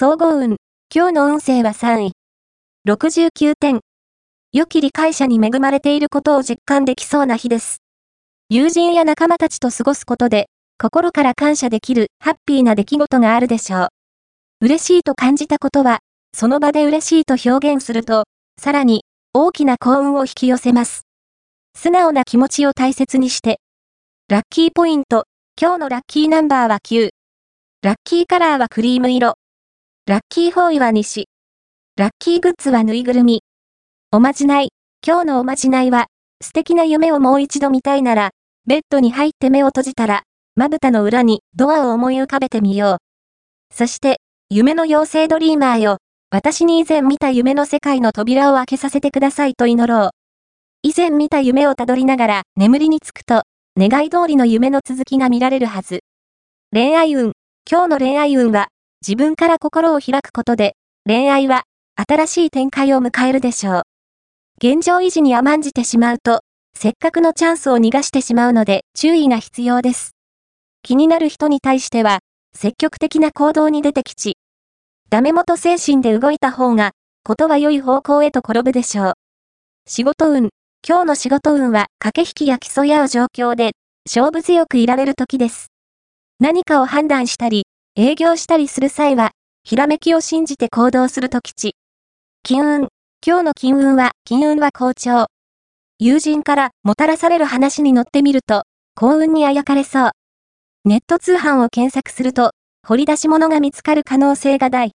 総合運。今日の運勢は3位。69点。良き理解者に恵まれていることを実感できそうな日です。友人や仲間たちと過ごすことで、心から感謝できるハッピーな出来事があるでしょう。嬉しいと感じたことは、その場で嬉しいと表現すると、さらに、大きな幸運を引き寄せます。素直な気持ちを大切にして。ラッキーポイント。今日のラッキーナンバーは9。ラッキーカラーはクリーム色。ラッキーフォーイは西。ラッキーグッズはぬいぐるみ。おまじない。今日のおまじないは、素敵な夢をもう一度見たいなら、ベッドに入って目を閉じたら、まぶたの裏にドアを思い浮かべてみよう。そして、夢の妖精ドリーマーよ。私に以前見た夢の世界の扉を開けさせてくださいと祈ろう。以前見た夢をたどりながら眠りにつくと、願い通りの夢の続きが見られるはず。恋愛運。今日の恋愛運は、自分から心を開くことで、恋愛は、新しい展開を迎えるでしょう。現状維持に甘んじてしまうと、せっかくのチャンスを逃がしてしまうので注意が必要です。気になる人に対しては、積極的な行動に出てきち。ダメ元精神で動いた方が、ことは良い方向へと転ぶでしょう。仕事運。今日の仕事運は駆け引きや競い合う状況で、勝負強くいられる時です。何かを判断したり、営業したりする際は、ひらめきを信じて行動すると吉。金運。今日の金運は、金運は好調。友人からもたらされる話に乗ってみると、幸運にあやかれそう。ネット通販を検索すると、掘り出し物が見つかる可能性が大。